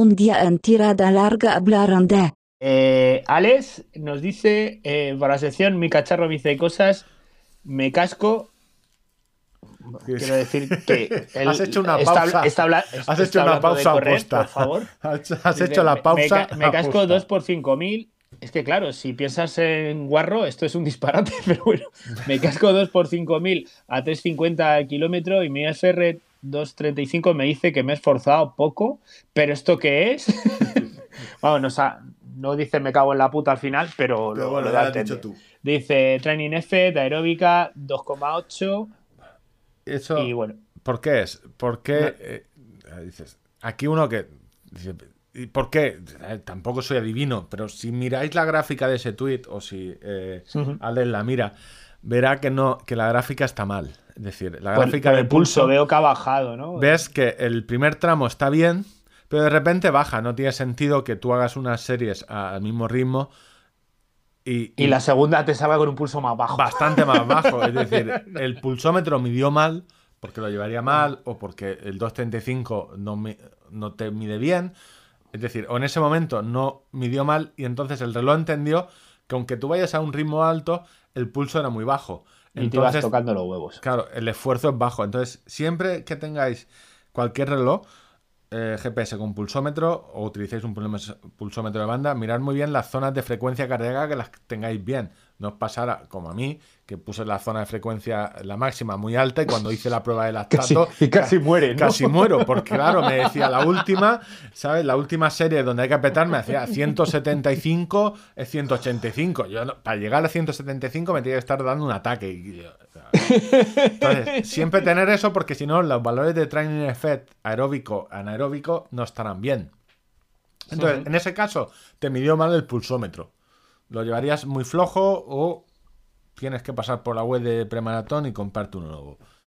un día en tirada larga hablaron de... Eh, Alex nos dice, eh, por la sección Mi cacharro me dice cosas, me casco. Quiero decir que el- Has hecho una está- pausa. está habla- Has está hecho una pausa correr, aposta. por favor. Has has Dice, hecho la pausa. Me, me casco aposta. 2 por 5000. Es que claro, si piensas en guarro, esto es un disparate, pero bueno, me casco 2 por 5000 a 350 el kilómetro y mi SR 235 me dice que me he esforzado poco, pero ¿esto qué es? Vamos, no, sa- no dice me cago en la puta al final, pero, Pero lo, bueno, lo da dicho tú. Dice Training F, de aeróbica 2,8 Eso, y bueno. ¿Por qué es? ¿Por qué? eh, dices, aquí uno que. Dice, ¿y ¿Por qué? Eh, Tampoco soy adivino, pero si miráis la gráfica de ese tweet o si eh. Alex la mira, verá que no que la gráfica está mal. Es decir, la Por, gráfica por de pulso veo que ha bajado, ¿no? ves que el primer tramo está bien, pero de repente baja. No tiene sentido que tú hagas unas series al mismo ritmo y, Y la segunda te salga con un pulso más bajo. bastante más bajo. Es decir, el pulsómetro midió mal porque lo llevaría mal o porque el 235 no, mi- no te mide bien. Es decir, o en ese momento no midió mal y entonces el reloj entendió que aunque tú vayas a un ritmo alto, el pulso era muy bajo. y te vas Entonces, tocando los huevos. Claro, el esfuerzo es bajo. Entonces, siempre que tengáis cualquier reloj, eh, GPS con pulsómetro o utilicéis un pulsómetro de banda, mirad muy bien las zonas de frecuencia cardíaca que las tengáis bien. No os pasara como a mí, que puse la zona de frecuencia, la máxima, muy alta y cuando hice la prueba de lactato... y casi muere, ¿no? Casi muero, porque claro, me decía la última, ¿sabes? La última serie donde hay que apretar me hacía 175, es 185. Yo no- para llegar a 175 me tenía que estar dando un ataque. y yo, entonces, siempre tener eso porque si no, los valores de training effect aeróbico, anaeróbico no estarán bien. Entonces, en ese caso, te midió mal el pulsómetro. Lo llevarías muy flojo o tienes que pasar por la web de premaratón y comprarte uno nuevo.